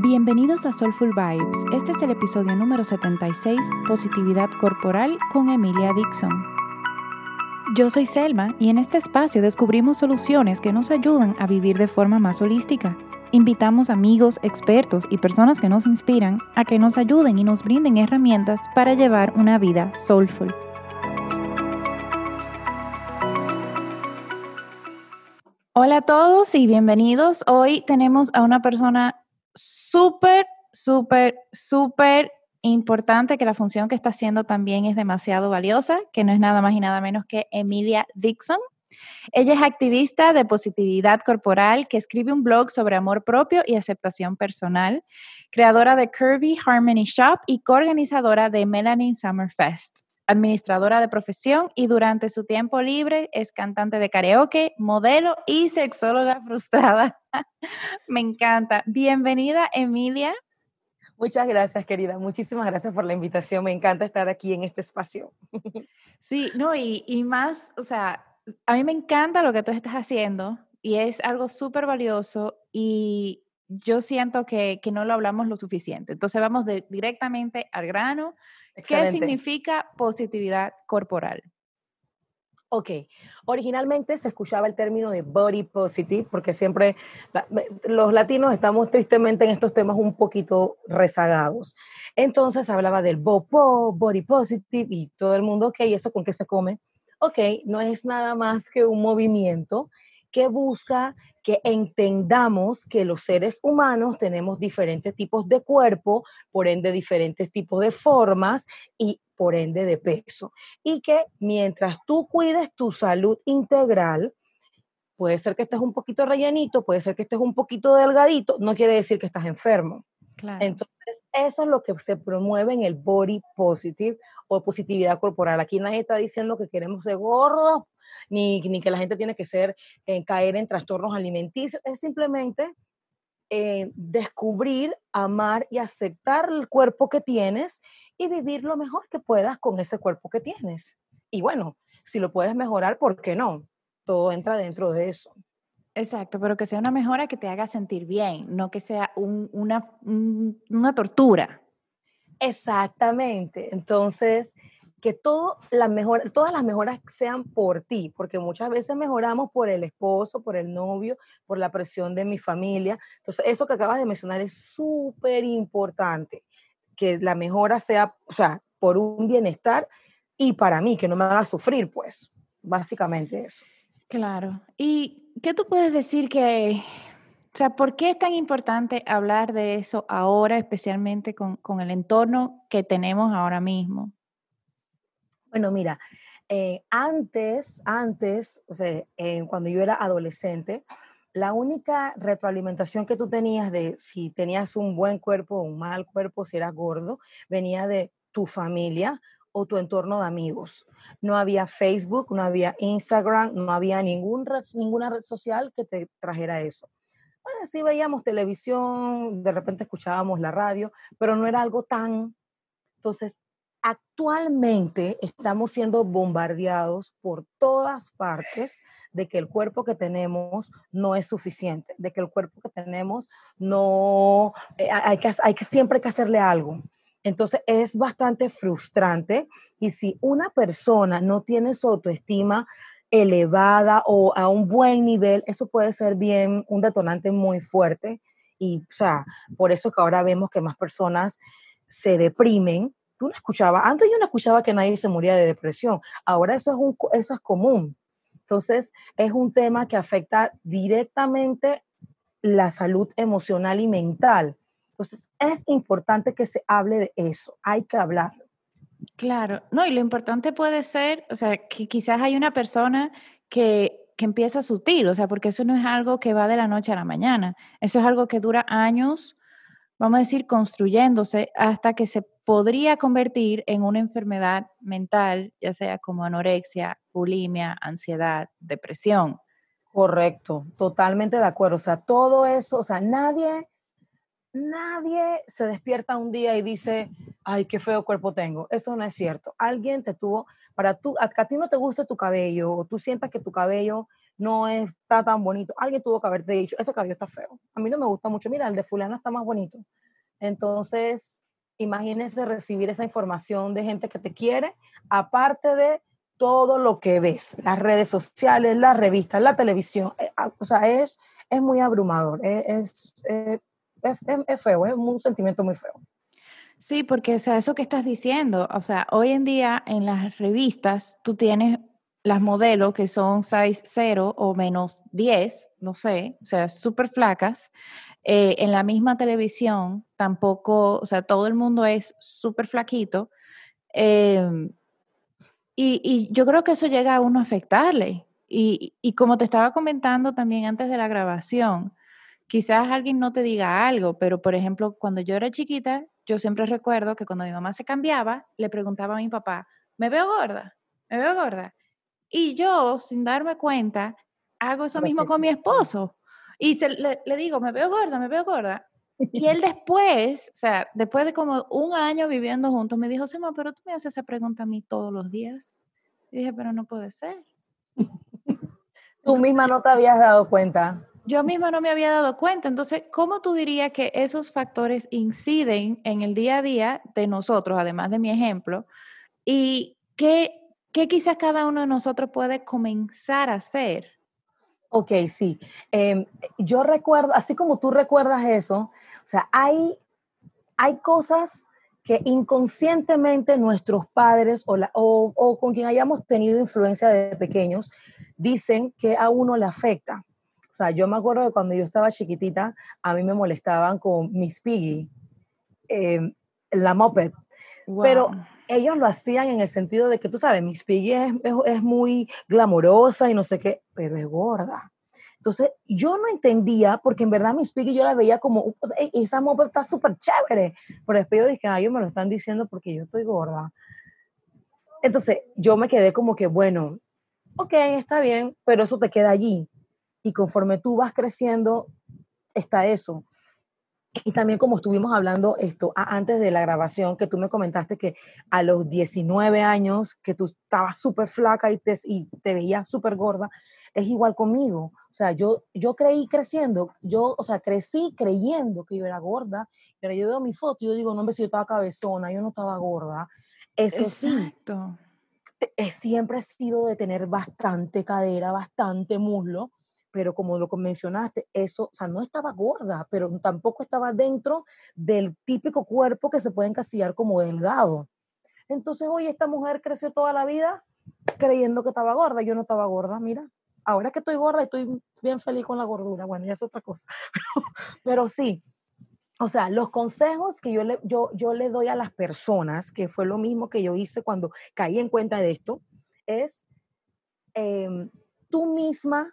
Bienvenidos a Soulful Vibes. Este es el episodio número 76, Positividad Corporal con Emilia Dixon. Yo soy Selma y en este espacio descubrimos soluciones que nos ayudan a vivir de forma más holística. Invitamos amigos, expertos y personas que nos inspiran a que nos ayuden y nos brinden herramientas para llevar una vida soulful. Hola a todos y bienvenidos. Hoy tenemos a una persona súper, súper, súper importante que la función que está haciendo también es demasiado valiosa, que no es nada más y nada menos que Emilia Dixon. Ella es activista de positividad corporal que escribe un blog sobre amor propio y aceptación personal, creadora de Curvy Harmony Shop y coorganizadora de Melanin Summer Fest administradora de profesión y durante su tiempo libre es cantante de karaoke, modelo y sexóloga frustrada. Me encanta. Bienvenida, Emilia. Muchas gracias, querida. Muchísimas gracias por la invitación. Me encanta estar aquí en este espacio. Sí, no, y, y más, o sea, a mí me encanta lo que tú estás haciendo y es algo súper valioso y yo siento que, que, no lo hablamos lo suficiente. Entonces vamos de, directamente al grano. ¿Qué significa positividad corporal? Ok, originalmente se escuchaba el término de body positive porque siempre los latinos estamos tristemente en estos temas un poquito rezagados. Entonces hablaba del BOPO, body positive y todo el mundo, ok, ¿eso con qué se come? Ok, no es nada más que un movimiento que busca que entendamos que los seres humanos tenemos diferentes tipos de cuerpo, por ende diferentes tipos de formas y por ende de peso. Y que mientras tú cuides tu salud integral, puede ser que estés un poquito rellenito, puede ser que estés un poquito delgadito, no quiere decir que estás enfermo. Entonces, eso es lo que se promueve en el body positive o positividad corporal. Aquí nadie está diciendo que queremos ser gordos, ni, que la gente tiene que ser, eh, caer en trastornos alimenticios. Es simplemente eh, descubrir, amar y aceptar el cuerpo que tienes y vivir lo mejor que puedas con ese cuerpo que tienes. Y bueno, si lo puedes mejorar, ¿por qué no? Todo entra dentro de eso. Exacto, pero que sea una mejora que te haga sentir bien, no que sea una, una tortura. Exactamente. Entonces, que todo la mejor, todas las mejoras sean por ti, porque muchas veces mejoramos por el esposo, por el novio, por la presión de mi familia. Entonces, eso que acabas de mencionar es súper importante, que la mejora sea, o sea, por un bienestar y para mí, que no me haga sufrir, pues, básicamente eso. Claro. ¿Y ¿qué tú puedes decir que, o sea, por qué es tan importante hablar de eso ahora, especialmente con, con el entorno que tenemos ahora mismo? Bueno, mira, eh, antes, antes, o sea, cuando yo era adolescente, la única retroalimentación que tú tenías de si tenías un buen cuerpo o un mal cuerpo, si eras gordo, venía de tu familia o tu entorno de amigos. No había Facebook, no había Instagram, no había ningún ninguna red social que te trajera eso. Bueno, sí veíamos televisión, de repente escuchábamos la radio, pero no era algo tan... Entonces, actualmente estamos siendo bombardeados por todas partes de que el cuerpo que tenemos no es suficiente, de que el cuerpo que tenemos no, eh, hay, que, hay que siempre que hacerle algo. Entonces es bastante frustrante y si una persona no tiene su autoestima elevada o a un buen nivel, eso puede ser bien un detonante muy fuerte y, o sea, por eso que ahora vemos que más personas se deprimen. Tú no escuchabas, antes yo no escuchaba que nadie se moría de depresión, ahora eso es, un, eso es común. Entonces, es un tema que afecta directamente la salud emocional y mental. Entonces, es importante que se hable de eso, hay que hablarlo. Claro, no, y lo importante puede ser, o sea, que quizás hay una persona que, que empieza sutil, o sea, porque eso no es algo que va de la noche a la mañana, eso es algo que dura años, vamos a decir, construyéndose hasta que se podría convertir en una enfermedad mental, ya sea como anorexia, bulimia, ansiedad, depresión. Correcto, totalmente de acuerdo. O sea, todo eso, o sea, nadie nadie se despierta un día y dice, ay, qué feo cuerpo tengo. Eso no es cierto. Alguien te tuvo, para tú, a, ti no te gusta tu cabello o tú sientas que tu cabello no está tan bonito. Alguien tuvo que haberte dicho, ese cabello está feo. A mí no me gusta mucho. Mira, el de fulana está más bonito. Entonces, imagínense recibir esa información de gente que te quiere, aparte de todo lo que ves, las redes sociales, las revistas, la televisión. Eh, o sea, es, es muy abrumador, eh, es, es, feo, es un sentimiento muy feo. Sí, porque, o sea, eso que estás diciendo, o sea, hoy en día en las revistas tú tienes las modelos que son size 0 o menos 10, no sé, o sea, súper flacas. Eh, en la misma televisión tampoco, o sea, todo el mundo es súper flaquito. Em, y, y, yo creo que eso llega a uno a afectarle. Y, y como te estaba comentando también antes de la grabación, quizás alguien no te diga algo, pero por ejemplo, cuando yo era chiquita, yo siempre recuerdo que cuando mi mamá se cambiaba, le preguntaba a mi papá, ¿me veo gorda? ¿Me veo gorda? Y yo, sin darme cuenta, hago eso mismo con mi esposo. Y le, digo, me veo gorda, me veo gorda. Y él después, o sea, después de como un año viviendo juntos, me dijo, Sema, pero tú me haces esa pregunta a mí todos los días. Y dije, pero no puede ser. Tú misma no te habías dado cuenta yo misma no me había dado cuenta. Entonces, ¿cómo tú dirías que esos factores inciden en el día a día de nosotros, además de mi ejemplo? ¿Y qué, qué quizás cada uno de nosotros puede comenzar a hacer? Ok, sí. Em, yo recuerdo, así como tú recuerdas eso, o sea, hay, hay cosas que inconscientemente nuestros padres o, o, o con quien hayamos tenido influencia de pequeños dicen que a uno le afecta. O sea, yo me acuerdo de cuando yo estaba chiquitita, a mí me molestaban con Miss Piggy, em, la moped. Pero ellos lo hacían en el sentido de que, tú sabes, Miss Piggy es, es, muy glamorosa y no sé qué, pero es gorda. Entonces, yo no entendía, porque en verdad Miss Piggy yo la veía como, e, esa moped está súper chévere. Pero después yo dije, ay, ellos me lo están diciendo porque yo estoy gorda. Entonces, yo me quedé como que, bueno, ok, está bien, pero eso te queda allí y conforme tú vas creciendo, está eso. Y también como estuvimos hablando esto antes de la grabación, que tú me comentaste que a los 19 años, que tú estabas súper flaca y te, y te veías súper gorda, es igual conmigo. O sea, yo, yo creí creciendo, yo, o sea, crecí creyendo que yo era gorda, pero yo veo mi foto y yo digo, no, hombre, si yo estaba cabezona, yo no estaba gorda. Eso Exacto. sí, e, siempre he sido de tener bastante cadera, bastante muslo, pero como lo mencionaste, eso, o sea, no estaba gorda, pero tampoco estaba dentro del típico cuerpo que se puede encasillar como delgado. Entonces, hoy esta mujer creció toda la vida creyendo que estaba gorda. Yo no estaba gorda, mira. Ahora que estoy gorda, estoy bien feliz con la gordura. Bueno, ya es otra cosa. pero sí, o sea, los consejos que yo le, yo, yo le doy a las personas, que fue lo mismo que yo hice cuando caí en cuenta de esto, es em, tú misma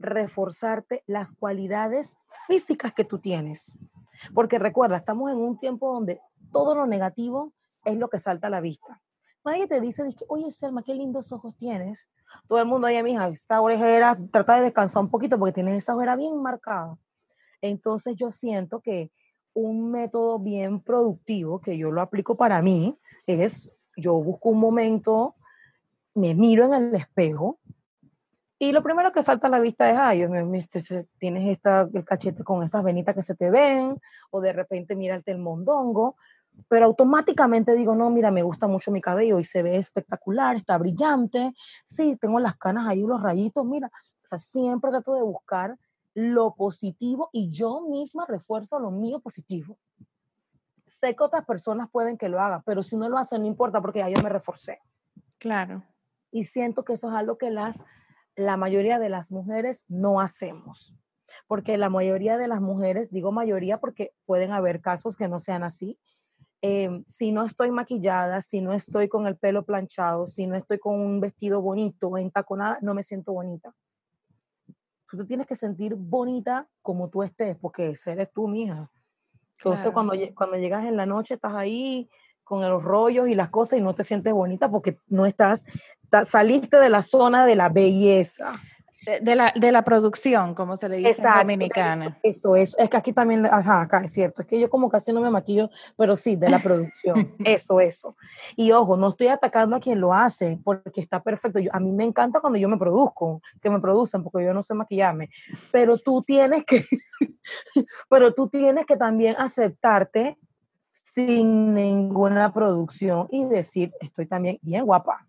reforzarte las cualidades físicas que tú tienes. Porque recuerda, estamos en un tiempo donde todo lo negativo es lo que salta a la vista. Nadie te dice, oye, Selma, qué lindos ojos tienes. Todo el mundo, oye, mija, esta orejera, trata de descansar un poquito porque tienes esa ojera bien marcada. Entonces yo siento que un método bien productivo, que yo lo aplico para mí, es, yo busco un momento, me miro en el espejo, y lo primero que salta a la vista es, ay, tienes esta, el cachete con estas venitas que se te ven, o de repente mírate el mondongo, pero automáticamente digo, no, mira, me gusta mucho mi cabello y se ve espectacular, está brillante, sí, tengo las canas ahí, los rayitos, mira, o sea, siempre trato de buscar lo positivo y yo misma refuerzo lo mío positivo. Sé que otras personas pueden que lo hagan, pero si no lo hacen, no importa porque ya yo me reforcé. Claro. Y siento que eso es algo que las la mayoría de las mujeres no hacemos. Porque la mayoría de las mujeres, digo mayoría porque pueden haber casos que no sean así, em, si no estoy maquillada, si no estoy con el pelo planchado, si no estoy con un vestido bonito, entaconada, no me siento bonita. Tú te tienes que sentir bonita como tú estés, porque eres tú, mija. Entonces, cuando, cuando llegas en la noche, estás ahí con los rollos y las cosas y no te sientes bonita porque no estás, saliste de la zona de la belleza. De, la, de la producción, como se le dice en dominicana. Eso, eso, es que aquí también, ajá, acá es cierto, es que yo como casi no me maquillo, pero sí, de la producción, eso, eso. Y ojo, no estoy atacando a quien lo hace, porque está perfecto. Yo, a mí me encanta cuando yo me produzco, que me producen, porque yo no sé maquillarme, pero tú tienes que, pero tú tienes que también aceptarte sin ninguna producción y decir, estoy también bien guapa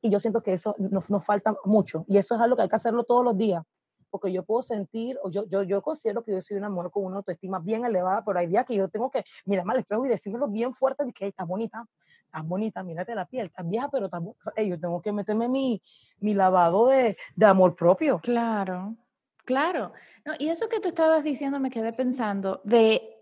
y yo siento que eso nos, nos falta mucho. Y eso es algo que hay que hacerlo todos los días. Porque yo puedo sentir, o yo, yo, yo considero que yo soy una mujer con una autoestima bien elevada, pero hay días que yo tengo que mirarme al espejo y decírmelo bien fuerte, de que está bonita, está bonita, mírate la piel, tan vieja, pero tan, yo tengo que meterme mi, mi lavado de, de amor propio. Claro, claro. No, y eso que tú estabas diciendo me quedé pensando de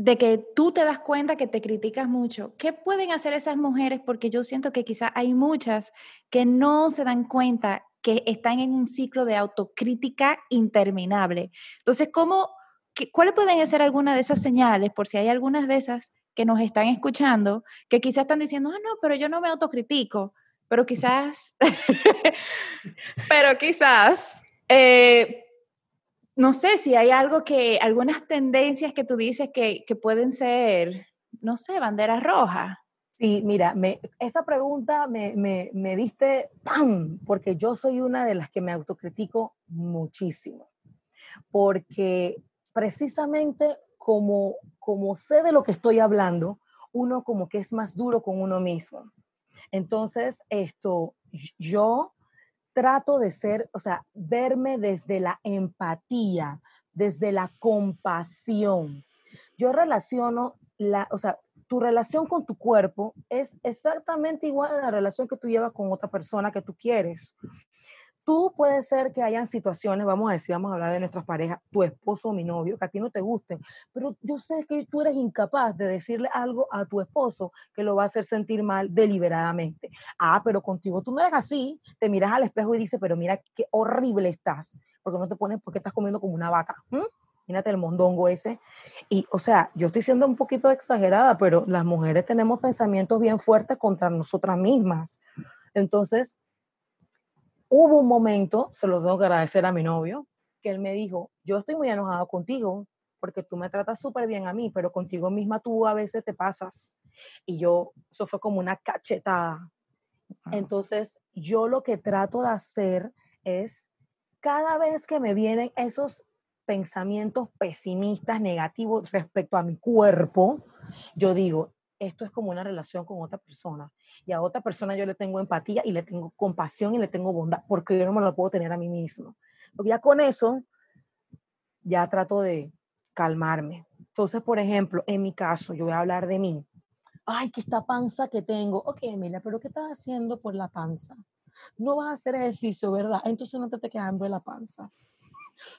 de que tú te das cuenta que te criticas mucho. ¿Qué pueden hacer esas mujeres? Porque yo siento que quizás hay muchas que no se dan cuenta que están en un ciclo de autocrítica interminable. Entonces, ¿cómo, ¿cuáles pueden ser algunas de esas señales, por si hay algunas de esas que nos están escuchando, que quizás están diciendo, ah, no, pero yo no me autocritico, pero quizás, pero quizás eh, no sé si hay algo que, algunas tendencias que tú dices que, pueden ser, no sé, banderas rojas. Sí, mira, me, esa pregunta me, me, diste ¡pam! Porque yo soy una de las que me autocritico muchísimo. Porque precisamente como, como sé de lo que estoy hablando, uno como que es más duro con uno mismo. Entonces, esto, yo trato de ser, o sea, verme desde la empatía, desde la compasión. Yo relaciono la, o sea, tu relación con tu cuerpo es exactamente igual a la relación que tú llevas con otra persona que tú quieres. Tú puede ser que hayan situaciones, vamos a decir, vamos a hablar de nuestras parejas, tu esposo o mi novio, que a ti no te gusten, pero yo sé que tú eres incapaz de decirle algo a tu esposo que lo va a hacer sentir mal deliberadamente. Ah, pero contigo tú no eres así, te miras al espejo y dices, pero mira qué horrible estás, porque no te pones, porque estás comiendo como una vaca. ¿Mm? Mírate el mondongo ese. Y, o sea, yo estoy siendo un poquito exagerada, pero las mujeres tenemos pensamientos bien fuertes contra nosotras mismas. Entonces, Hubo un momento, se lo tengo que agradecer a mi novio, que él me dijo, yo estoy muy enojado contigo porque tú me tratas súper bien a mí, pero contigo misma tú a veces te pasas. Y yo, eso fue como una cachetada. Entonces, yo lo que trato de hacer es, cada vez que me vienen esos pensamientos pesimistas, negativos respecto a mi cuerpo, yo digo, esto es como una relación con otra persona. Y a otra persona yo le tengo empatía y le tengo compasión y le tengo bondad, porque yo no me lo puedo tener a mí mismo. Porque ya con eso, ya trato de calmarme. Entonces, por ejemplo, en mi caso, yo voy a hablar de mí. Ay, que esta panza que tengo. Ok, Emilia, pero ¿qué estás haciendo por la panza? No vas a hacer ejercicio, ¿verdad? Entonces no te estés quejando de la panza.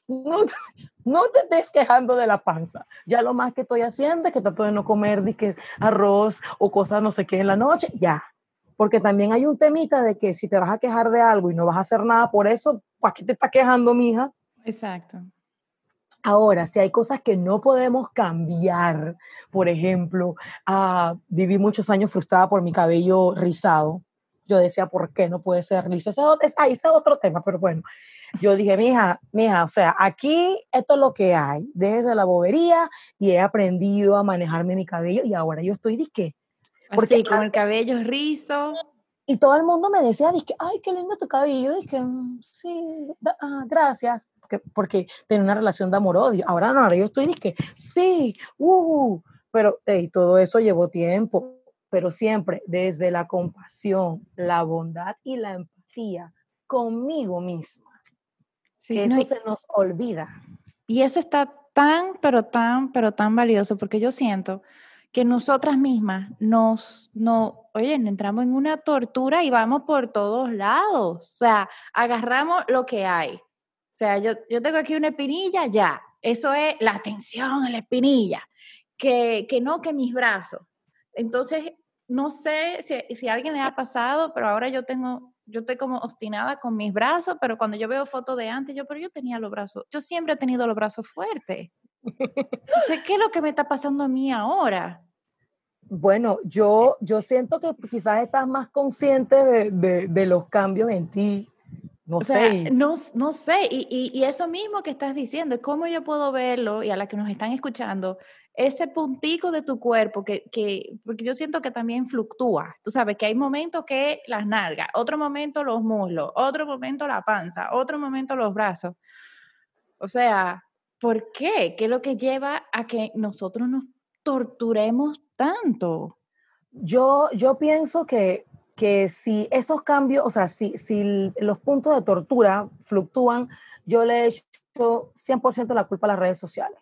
No, no te estés quejando de la panza. Ya lo más que estoy haciendo es que trato de no comer disque, arroz o cosas no sé qué en la noche, ya. Porque también hay un temita de que si te vas a quejar de algo y no vas a hacer nada por eso, ¿para qué te estás quejando, mija? Exacto. Ahora, si hay cosas que no podemos cambiar, por ejemplo, uh, viví muchos años frustrada por mi cabello rizado. Yo decía, ¿por qué no puede ser liso? Ese es, ahí ese es otro tema, pero bueno, yo dije, mija, mija, o sea, aquí esto es lo que hay, desde la bobería y he aprendido a manejarme mi cabello y ahora yo estoy disque. Porque Así, con el cabello rizo. Y todo el mundo me decía, disque, ay, qué lindo tu cabello. Dije, mm, sí, ah, gracias. Porque, porque tenía una relación de amor-odio. Ahora no, ahora yo estoy disque, sí, uh, pero hey, todo eso llevó tiempo. Pero siempre desde la compasión, la bondad y la empatía conmigo misma eso se nos olvida. Y eso está tan, pero tan, pero tan valioso, porque yo siento que nosotras mismas nos, no, oye, entramos en una tortura y vamos por todos lados. O sea, agarramos lo que hay. O sea, yo, yo tengo aquí una espinilla, ya. Eso es la tensión en la espinilla. Que, que no, que mis brazos. Entonces, no sé si, si a alguien le ha pasado, pero ahora yo tengo yo estoy como obstinada con mis brazos, pero cuando yo veo fotos de antes, yo, pero yo tenía los brazos, yo siempre he tenido los brazos fuertes. Entonces, ¿qué es lo que me está pasando a mí ahora? Bueno, yo, yo siento que quizás estás más consciente de, de, de los cambios en ti. No sé. no, no sé, y, y, eso mismo que estás diciendo, cómo yo puedo verlo, y a la que nos están escuchando, ese puntico de tu cuerpo, que, que, porque yo siento que también fluctúa, tú sabes, que hay momentos que las nalgas, otro momento los muslos, otro momento la panza, otro momento los brazos. O sea, ¿por qué? ¿Qué es lo que lleva a que nosotros nos torturemos tanto? Yo, yo pienso que que si esos cambios, o sea, si, si los puntos de tortura fluctúan, yo le he hecho 100% la culpa a las redes sociales.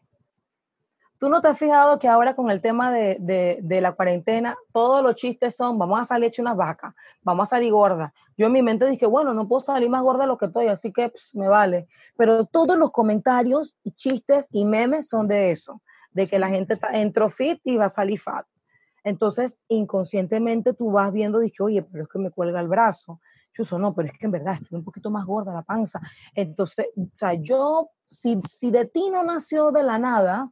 ¿Tú no te has fijado que ahora con el tema de, de, de, la cuarentena, todos los chistes son, vamos a salir hecho una vaca, vamos a salir gorda? Yo en mi mente dije, bueno, no puedo salir más gorda de lo que estoy, así que pues, me vale. Pero todos los comentarios y chistes y memes son de eso, de que la gente está, entró fit y va a salir fat. Entonces, inconscientemente tú vas viendo, dije, oye, pero es que me cuelga el brazo. Chuso, no, pero es que en verdad estoy un poquito más gorda la panza. Entonces, o sea, yo, si, si de ti no nació de la nada,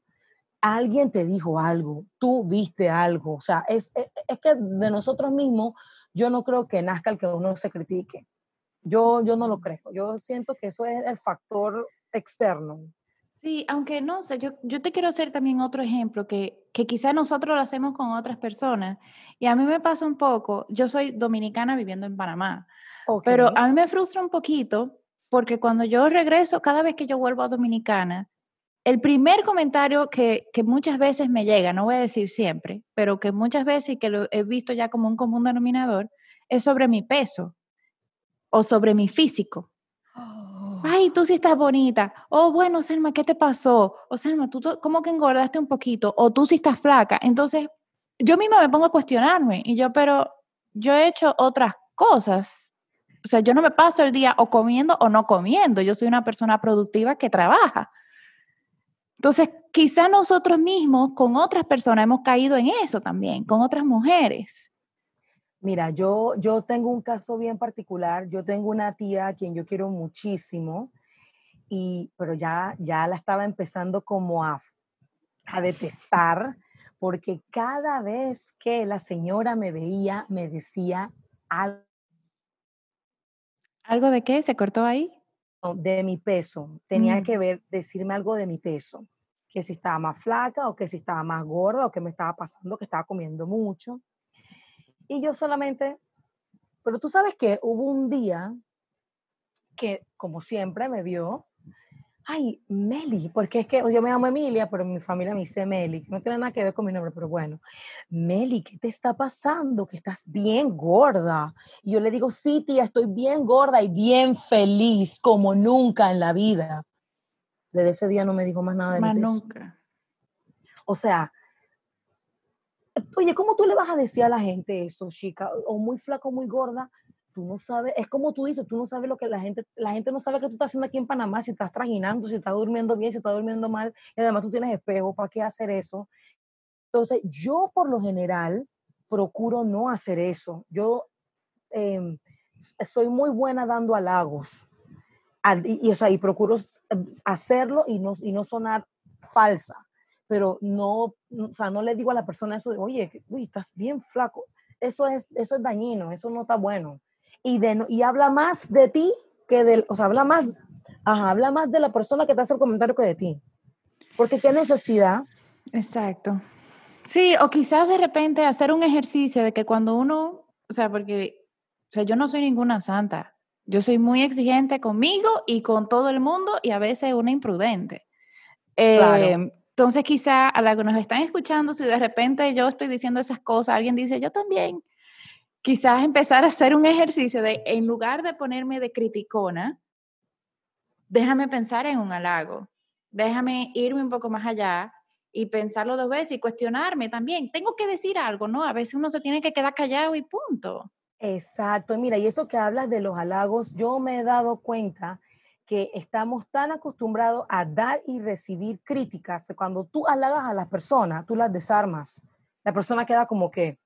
alguien te dijo algo, tú viste algo. O sea, es, es, es que de nosotros mismos, yo no creo que nazca el que uno se critique. Yo, yo no lo creo. Yo siento que eso es el factor externo. Sí, aunque no sé, yo, yo te quiero hacer también otro ejemplo que, que quizá nosotros lo hacemos con otras personas. Y a mí me pasa un poco, yo soy dominicana viviendo en Panamá, pero a mí me frustra un poquito porque cuando yo regreso, cada vez que yo vuelvo a Dominicana, el primer comentario que, que muchas veces me llega, no voy a decir siempre, pero que muchas veces y que lo he visto ya como un común denominador, es sobre mi peso o sobre mi físico ay, tú sí estás bonita. Oh, bueno, Selma, ¿qué te pasó? O Selma, tú cómo que engordaste un poquito. O tú sí estás flaca. Entonces, yo misma me pongo a cuestionarme. Y yo, pero yo he hecho otras cosas. O sea, yo no me paso el día o comiendo o no comiendo. Yo soy una persona productiva que trabaja. Entonces, quizá nosotros mismos con otras personas hemos caído en eso también, con otras mujeres. Mira, yo, yo tengo un caso bien particular. Yo tengo una tía a quien yo quiero muchísimo, y, pero ya, ya la estaba empezando como a, a detestar, porque cada vez que la señora me veía, me decía algo. ¿Algo de qué? ¿Se cortó ahí? De mi peso. Tenía mm. que ver, decirme algo de mi peso. Que si estaba más flaca o que si estaba más gorda o que me estaba pasando, que estaba comiendo mucho. Y yo solamente, pero tú sabes que hubo un día que, como siempre, me vio, ay, Meli, porque es que yo me llamo Emilia, pero mi familia me dice Meli, que no tiene nada que ver con mi nombre, pero bueno, Meli, ¿qué te está pasando? Que estás bien gorda. Y yo le digo, sí, tía, estoy bien gorda y bien feliz, como nunca en la vida. Desde ese día no me dijo más nada de más mi peso. nunca. O sea, Oye, ¿cómo tú le vas a decir a la gente eso, chica? O muy flaca o muy gorda. Tú no sabes, es como tú dices, tú no sabes lo que la gente, la gente no sabe qué tú estás haciendo aquí en Panamá, si estás trajinando, si estás durmiendo bien, si estás durmiendo mal, y además tú tienes espejo, ¿para qué hacer eso? Entonces, yo por lo general procuro no hacer eso. Yo em, soy muy buena dando halagos. y, y, o sea, y procuro hacerlo y no, y no sonar falsa pero no, o sea, no le digo a la persona eso de, oye, uy, estás bien flaco. Eso es, eso es dañino, eso no está bueno. Y, de, y habla más de ti que del, o sea, habla más, ajá, habla más de la persona que te hace el comentario que de ti. Porque qué necesidad. Exacto. Sí, o quizás de repente hacer un ejercicio de que cuando uno, o sea, porque, o sea, yo no soy ninguna santa. Yo soy muy exigente conmigo y con todo el mundo y a veces una imprudente. claro. Em, entonces, quizá a la que nos están escuchando, si de repente yo estoy diciendo esas cosas, alguien dice, yo también, quizás empezar a hacer un ejercicio de, en lugar de ponerme de criticona, déjame pensar en un halago, déjame irme un poco más allá y pensarlo dos veces y cuestionarme también. Tengo que decir algo, ¿no? A veces uno se tiene que quedar callado y punto. Exacto, mira, y eso que hablas de los halagos, yo me he dado cuenta que estamos tan acostumbrados a dar y recibir críticas, cuando tú halagas a las personas, tú las desarmas. La persona queda como que...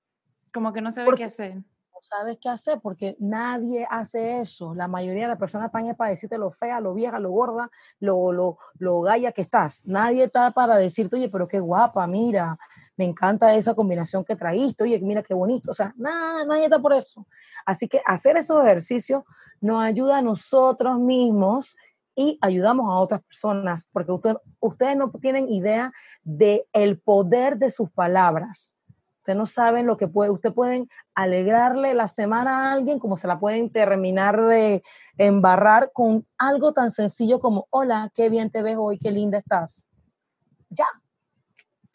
Como que no sabe qué hacer. Sabes qué hacer porque nadie hace eso. La mayoría de las personas están para decirte lo fea, lo vieja, lo gorda, lo, lo, lo gaya que estás. Nadie está para decirte, oye, pero qué guapa, mira, me encanta esa combinación que traíste, oye, mira qué bonito, o sea, nada, nadie está por eso. Así que hacer esos ejercicios nos ayuda a nosotros mismos y ayudamos a otras personas, porque ustedes no tienen idea del el poder de sus palabras. Ustedes no saben lo que puede, ustedes pueden alegrarle la semana a alguien como se la pueden terminar de embarrar con algo tan sencillo como, hola, qué bien te ves hoy, qué linda estás. Ya.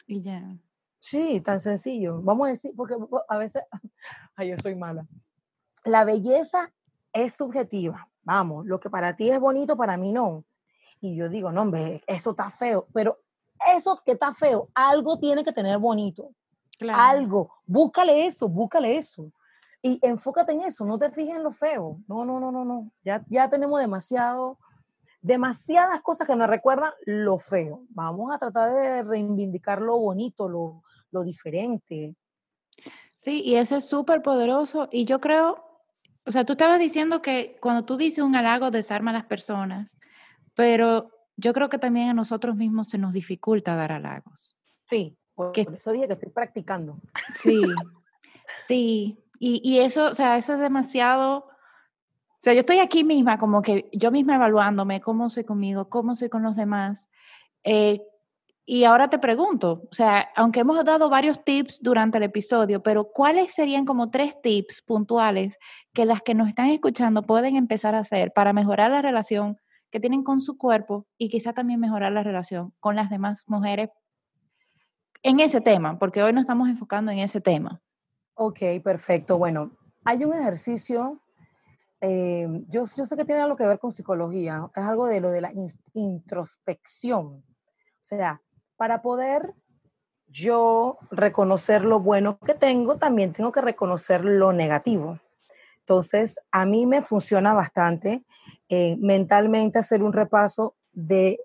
Y ya. Sí, tan sencillo. Vamos a decir, porque a veces, ay, yo soy mala. La belleza es subjetiva. Vamos, lo que para ti es bonito, para mí no. Y yo digo, no, hombre, eso está feo, pero eso que está feo, algo tiene que tener bonito. Algo. Búscale eso, búscale eso. Y enfócate en eso, no te fijes en lo feo. No, no, no, no, no. Ya, ya tenemos demasiado, demasiadas cosas que nos recuerdan lo feo. Vamos a tratar de reivindicar lo bonito, lo, lo diferente. Sí, y eso es súper poderoso. Y yo creo, o sea, tú estabas diciendo que cuando tú dices un halago desarma a las personas, pero yo creo que también a nosotros mismos se nos dificulta dar halagos. Sí, por, eso dije que estoy practicando. Sí, sí. Y, y, eso, o sea, eso es demasiado. O sea, yo estoy aquí misma, como que yo misma evaluándome cómo soy conmigo, cómo soy con los demás. Eh, y ahora te pregunto, o sea, aunque hemos dado varios tips durante el episodio, pero ¿cuáles serían como tres tips puntuales que las que nos están escuchando pueden empezar a hacer para mejorar la relación que tienen con su cuerpo y quizá también mejorar la relación con las demás mujeres en ese tema, porque hoy nos estamos enfocando en ese tema. Ok, perfecto. Bueno, hay un ejercicio, eh, yo, sé que tiene algo que ver con psicología, es algo de lo de la introspección. O sea, para poder yo reconocer lo bueno que tengo, también tengo que reconocer lo negativo. Entonces, a mí me funciona bastante eh, mentalmente hacer un repaso de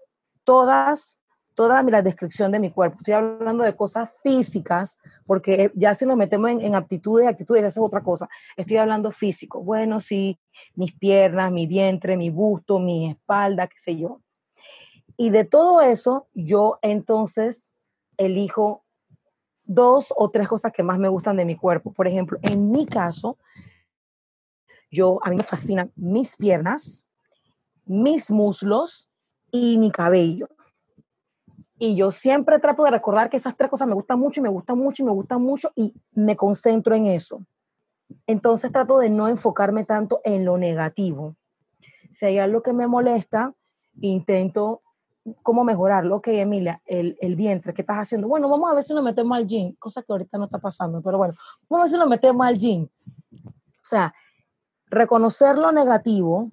todas toda la descripción de mi cuerpo. Estoy hablando de cosas físicas, porque ya si nos metemos en, aptitudes y actitudes, eso es otra cosa. Estoy hablando físico. Bueno, sí, mis piernas, mi vientre, mi busto, mi espalda, qué sé yo. Y de todo eso, yo entonces elijo dos o tres cosas que más me gustan de mi cuerpo. Por ejemplo, en mi caso, yo, a mí me fascinan mis piernas, mis muslos y mi cabello. Y yo siempre trato de recordar que esas tres cosas me gustan mucho y me gustan mucho y me gustan mucho y me concentro en eso. Entonces trato de no enfocarme tanto en lo negativo. Si hay algo que me molesta, intento cómo mejorarlo. Ok, Emilia, el, el, vientre, ¿qué estás haciendo? Bueno, vamos a ver si nos metemos al gym, cosa que ahorita no está pasando, pero bueno, vamos a ver si nos metemos al gym. O sea, reconocer lo negativo,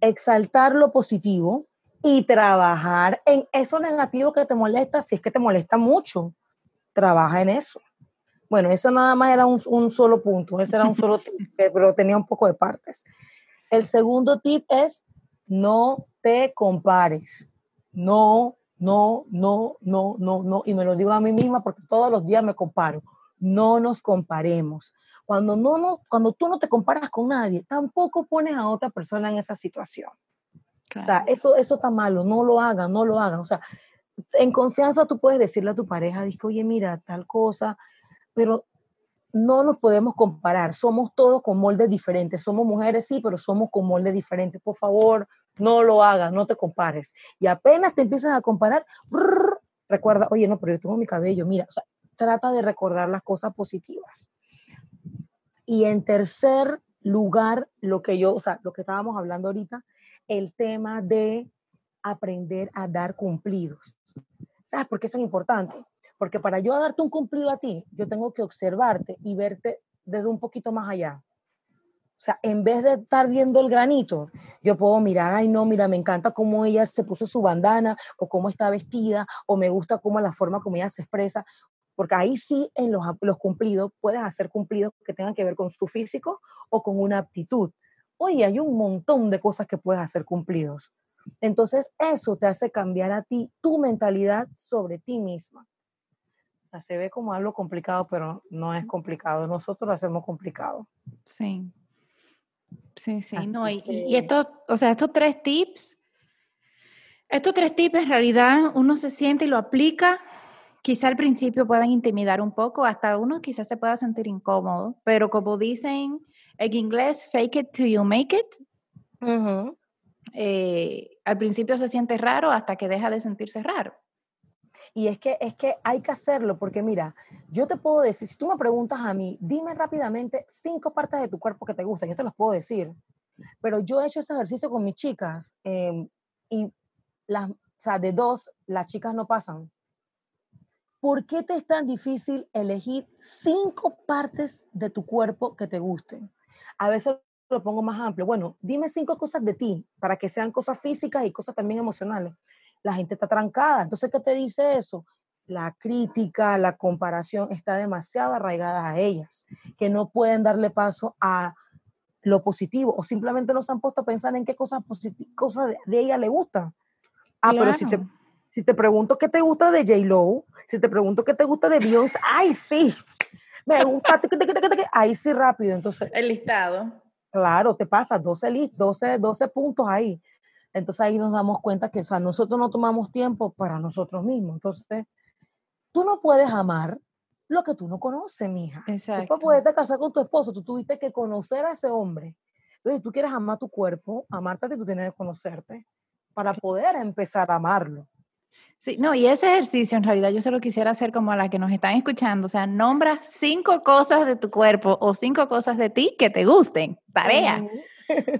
exaltar lo positivo y trabajar en eso negativo que te molesta, si es que te molesta mucho, trabaja en eso. Bueno, eso nada más era un, un solo punto, ese era un solo tip, pero tenía un poco de partes. El segundo tip es no te compares. No, no, no, no, no, no. Y me lo digo a mí misma porque todos los días me comparo. No nos comparemos. Cuando, no, no, cuando tú no te comparas con nadie, tampoco pones a otra persona en esa situación. O sea, eso, eso está malo, no lo hagan, no lo hagan. O sea, en confianza tú puedes decirle a tu pareja, dice, oye, mira, tal cosa, pero no nos podemos comparar, somos todos con moldes diferentes, somos mujeres, sí, pero somos con moldes diferentes. Por favor, no lo hagas, no te compares. Y apenas te empiezas a comparar, recuerda, oye, no, pero yo tengo mi cabello, mira, o sea, trata de recordar las cosas positivas. Y en tercer lugar, lo que yo, o sea, lo que estábamos hablando ahorita, el tema de aprender a dar cumplidos. ¿Sabes por qué eso es importante? Porque para yo darte un cumplido a ti, yo tengo que observarte y verte desde un poquito más allá. O sea, en vez de estar viendo el granito, yo puedo mirar, ay no, mira, me encanta cómo ella se puso su bandana o cómo está vestida o me gusta cómo la forma como ella se expresa. Porque ahí sí, en los, los cumplidos, puedes hacer cumplidos que tengan que ver con tu físico o con una aptitud oye, hay un montón de cosas que puedes hacer cumplidos. Entonces, eso te hace cambiar a ti tu mentalidad sobre ti misma. se ve como algo complicado, pero no es complicado. Nosotros lo hacemos complicado. Sí. Sí, sí, no. Y, y estos, o sea, estos tres tips, estos tres tips en realidad uno se siente y lo aplica quizá al principio puedan intimidar un poco, hasta uno quizás se pueda sentir incómodo, pero como dicen en inglés, fake it till you make it. Eh, al principio se siente raro hasta que deja de sentirse raro. Y es que, es que hay que hacerlo, porque mira, yo te puedo decir, si tú me preguntas a mí, dime rápidamente cinco partes de tu cuerpo que te gustan, yo te los puedo decir. Pero yo he hecho ese ejercicio con mis chicas em, y las, o sea, de dos, las chicas no pasan. ¿Por qué te es tan difícil elegir cinco partes de tu cuerpo que te gusten? A veces lo pongo más amplio. Bueno, dime cinco cosas de ti para que sean cosas físicas y cosas también emocionales la gente está trancada. Entonces, ¿qué te dice eso? La crítica, la comparación está demasiado arraigada a ellas, que no pueden darle paso a lo positivo o simplemente no se han puesto a pensar en qué cosas, cosas de, ella le gustan. Ah, pero si te, si te pregunto qué te gusta de J-Lo, si te pregunto qué te gusta de Beyoncé, ¡ay, sí! Me gusta, ahí sí rápido. Entonces, el listado. Claro, te pasa 12, 12, 12 puntos ahí. Entonces ahí nos damos cuenta que, o sea, nosotros no tomamos tiempo para nosotros mismos. Entonces, tú no puedes amar lo que tú no conoces, mija. Exacto. Tú puedes casar con tu esposo, tú tuviste que conocer a ese hombre. Entonces, si tú quieres amar tu cuerpo, amarte, tú tienes que conocerte para poder empezar a amarlo. Sí, no, y ese ejercicio en realidad yo solo quisiera hacer como a la que nos están escuchando, o sea, nombra cinco cosas de tu cuerpo o cinco cosas de ti que te gusten, tarea.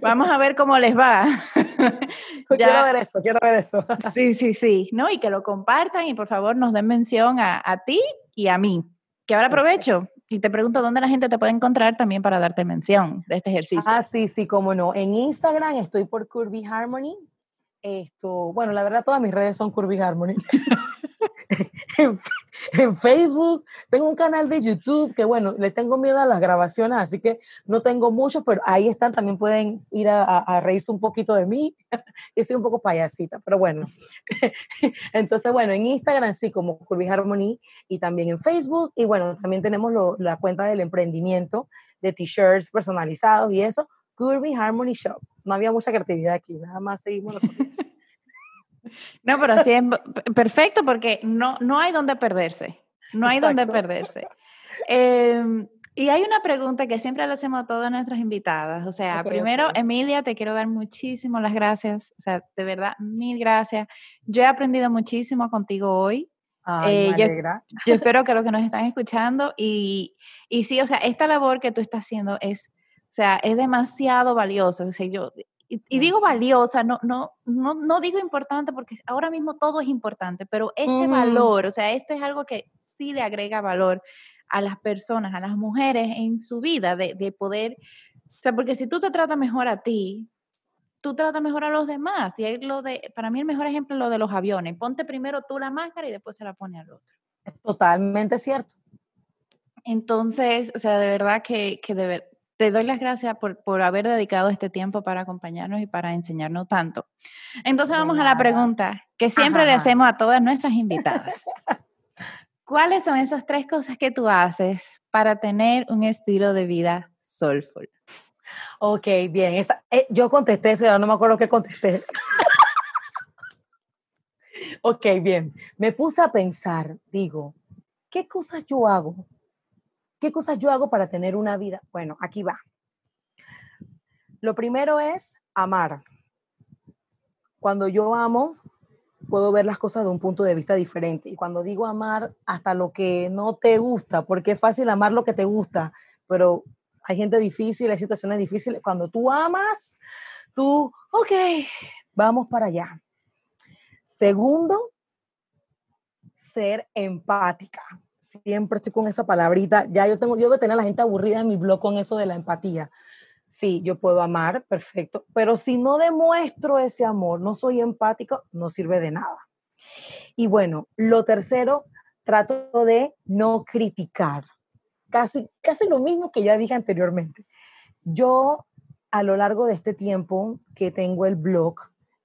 Vamos a ver cómo les va. quiero ver eso, quiero ver eso. sí, sí, sí, ¿no? Y que lo compartan y por favor nos den mención a, ti y a mí. Que ahora aprovecho y te pregunto dónde la gente te puede encontrar también para darte mención de este ejercicio. Ah, sí, sí, cómo no. En Instagram estoy por Curvy Harmony. Esto, bueno, la verdad todas mis redes son Curvy Harmony. en, Facebook, tengo un canal de YouTube que bueno, le tengo miedo a las grabaciones, así que no tengo mucho, pero ahí están, también pueden ir a, reírse un poquito de mí, y soy un poco payasita, pero bueno. Entonces, bueno, en Instagram sí, como Curvy Harmony, y también en Facebook, y bueno, también tenemos la cuenta del emprendimiento de t-shirts personalizados y eso, Curvy Harmony Shop. No había mucha creatividad aquí, nada más seguimos. No, pero sí es perfecto porque no, no hay donde perderse. No hay donde perderse. Em, y hay una pregunta que siempre le hacemos a todas nuestras invitadas. O sea, primero, Emilia, te quiero dar muchísimas las gracias. O sea, de verdad, mil gracias. Yo he aprendido muchísimo contigo hoy. Ay, eh, yo, espero que los que nos están escuchando y, y sí, o sea, esta labor que tú estás haciendo es, o sea, es demasiado valiosa. O sea, yo y, digo valiosa, no, no, no, no digo importante porque ahora mismo todo es importante, pero este valor, o sea, esto es algo que sí le agrega valor a las personas, a las mujeres en su vida, de, de poder, o sea, porque si tú te tratas mejor a ti, tú tratas mejor a los demás. Y es lo de, para mí el mejor ejemplo es lo de los aviones. Ponte primero tú la máscara y después se la pone al otro. Totalmente cierto. Entonces, o sea, de verdad que, que de, te doy las gracias por, por, haber dedicado este tiempo para acompañarnos y para enseñarnos tanto. Entonces vamos a la pregunta que siempre le hacemos a todas nuestras invitadas. ¿Cuáles son esas tres cosas que tú haces para tener un estilo de vida soulful? Ok, bien. Eh, yo contesté eso, ya no me acuerdo qué contesté. ok, bien. Me puse a pensar, digo, ¿qué cosas yo hago ¿Qué cosas yo hago para tener una vida? Bueno, aquí va. Lo primero es amar. Cuando yo amo, puedo ver las cosas de un punto de vista diferente. Y cuando digo amar, hasta lo que no te gusta, porque es fácil amar lo que te gusta, pero hay gente difícil, hay situaciones difíciles. Cuando tú amas, tú, ok, vamos para allá. Segundo, ser empática siempre estoy con esa palabrita. Ya yo tengo, yo voy a tener a la gente aburrida en mi blog con eso de la empatía. Sí, yo puedo amar, perfecto, pero si no demuestro ese amor, no soy empático, no sirve de nada. Y bueno, lo tercero, trato de no criticar. Casi, casi lo mismo que ya dije anteriormente. Yo, a lo largo de este tiempo que tengo el blog,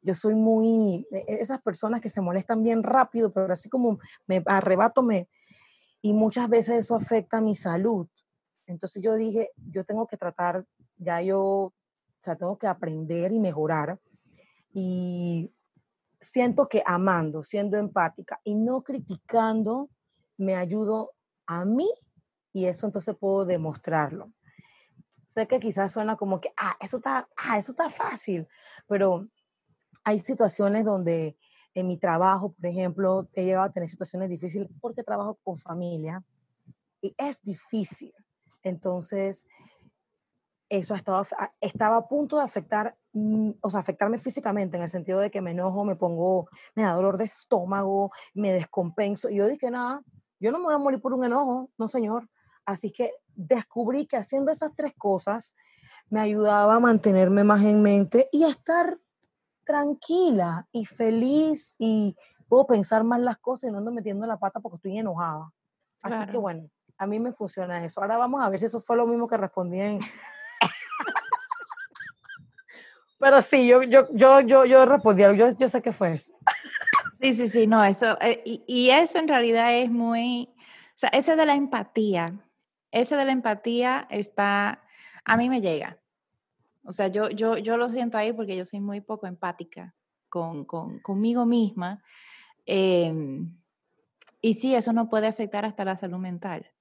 yo soy muy, e, e, esas personas que se molestan bien rápido, pero así como me arrebato, me, y muchas veces eso afecta a mi salud. Entonces yo dije, yo tengo que tratar, ya yo, o sea, tengo que aprender y mejorar. Y siento que amando, siendo empática y no criticando me ayudo a mí y eso entonces puedo demostrarlo. Sé que quizás suena como que, ah, eso está, ah, eso está fácil, pero hay situaciones donde en mi trabajo, por ejemplo, he llegado a tener situaciones difíciles porque trabajo con familia y es difícil. Entonces, eso estaba, estaba a punto de afectar, mm, o sea, afectarme físicamente en el sentido de que me enojo, me pongo, me da dolor de estómago, me descompenso. Y yo dije, nada, yo no me voy a morir por un enojo, no señor. Así que descubrí que haciendo esas tres cosas me ayudaba a mantenerme más en mente y a estar tranquila y feliz y puedo pensar más las cosas y no ando metiendo la pata porque estoy enojada. Así que bueno, a mí me funciona eso. Ahora vamos a ver si eso fue lo mismo que respondí en... Pero sí, yo, yo, yo, yo, yo respondí, yo, yo sé que fue eso. Sí, sí, sí, no, eso, eh, y, y, eso en realidad es muy, o sea, de la empatía, ese de la empatía está, a mí me llega. O sea, yo, yo, yo lo siento ahí porque yo soy muy poco empática con, con conmigo misma. Em, y sí, eso no puede afectar hasta la salud mental.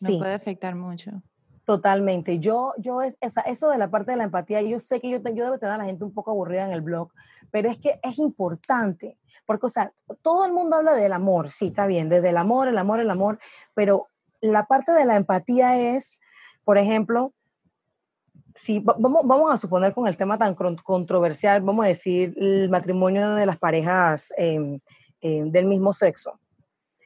No puede afectar mucho. Totalmente. Yo, yo es, esa, eso de la parte de la empatía, yo sé que yo, yo debo tener a la gente un poco aburrida en el blog, pero es que es importante, porque, o sea, todo el mundo habla del amor, sí, está bien, desde el amor, el amor, el amor, pero la parte de la empatía es, por ejemplo, si vamos, vamos a suponer con el tema tan controversial, vamos a decir, el matrimonio de las parejas em, em, del mismo sexo.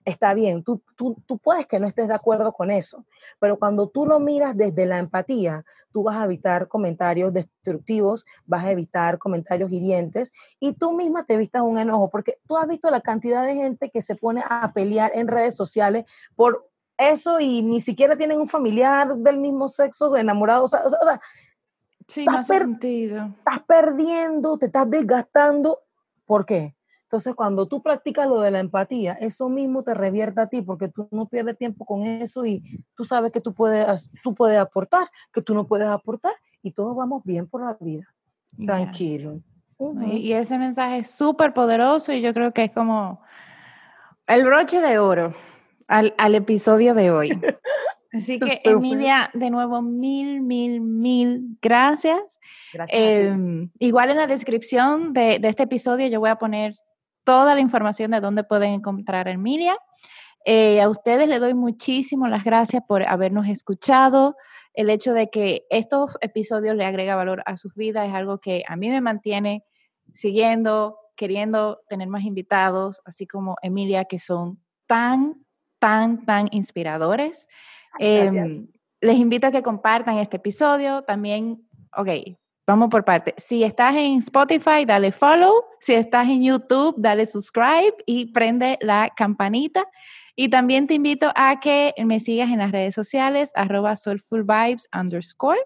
Está bien, tú, tú, tú, puedes que no estés de acuerdo con eso, pero cuando tú lo miras desde la empatía, tú vas a evitar comentarios destructivos, vas a evitar comentarios hirientes y tú misma te vistas un enojo, porque tú has visto la cantidad de gente que se pone a pelear en redes sociales por eso y ni siquiera tienen un familiar del mismo sexo enamorado. O sea, o sea, sí, no hace sentido. Estás perdiendo, te estás desgastando. ¿Por qué? Entonces, cuando tú practicas lo de la empatía, eso mismo te revierte a ti porque tú no pierdes tiempo con eso y tú sabes que tú puedes, tú puedes aportar, que tú no puedes aportar y todos vamos bien por la vida. Tranquilo. y, ese mensaje es súper poderoso y yo creo que es como el broche de oro al, episodio de hoy. Así que, Emilia, de nuevo, mil, mil, mil gracias. gracias em, igual en la descripción de, este episodio yo voy a poner toda la información de dónde pueden encontrar a Emilia. Eh, a ustedes les doy muchísimas las gracias por habernos escuchado. El hecho de que estos episodios le agrega valor a sus vidas es algo que a mí me mantiene siguiendo, queriendo tener más invitados, así como Emilia, que son tan tan, tan inspiradores. Em, les invito a que compartan este episodio. También, ok, vamos por parte. Si estás en Spotify, dale follow. Si estás en YouTube, dale subscribe y prende la campanita. Y también te invito a que me sigas en las redes sociales, arroba soulfulvibes underscore,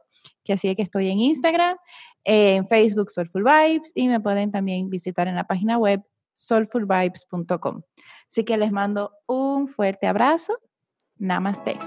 que así es que estoy en Instagram, en Facebook Soulful Vibes y me pueden también visitar en la página web soulfulvibes.com. Así que les mando un fuerte abrazo. Namaste.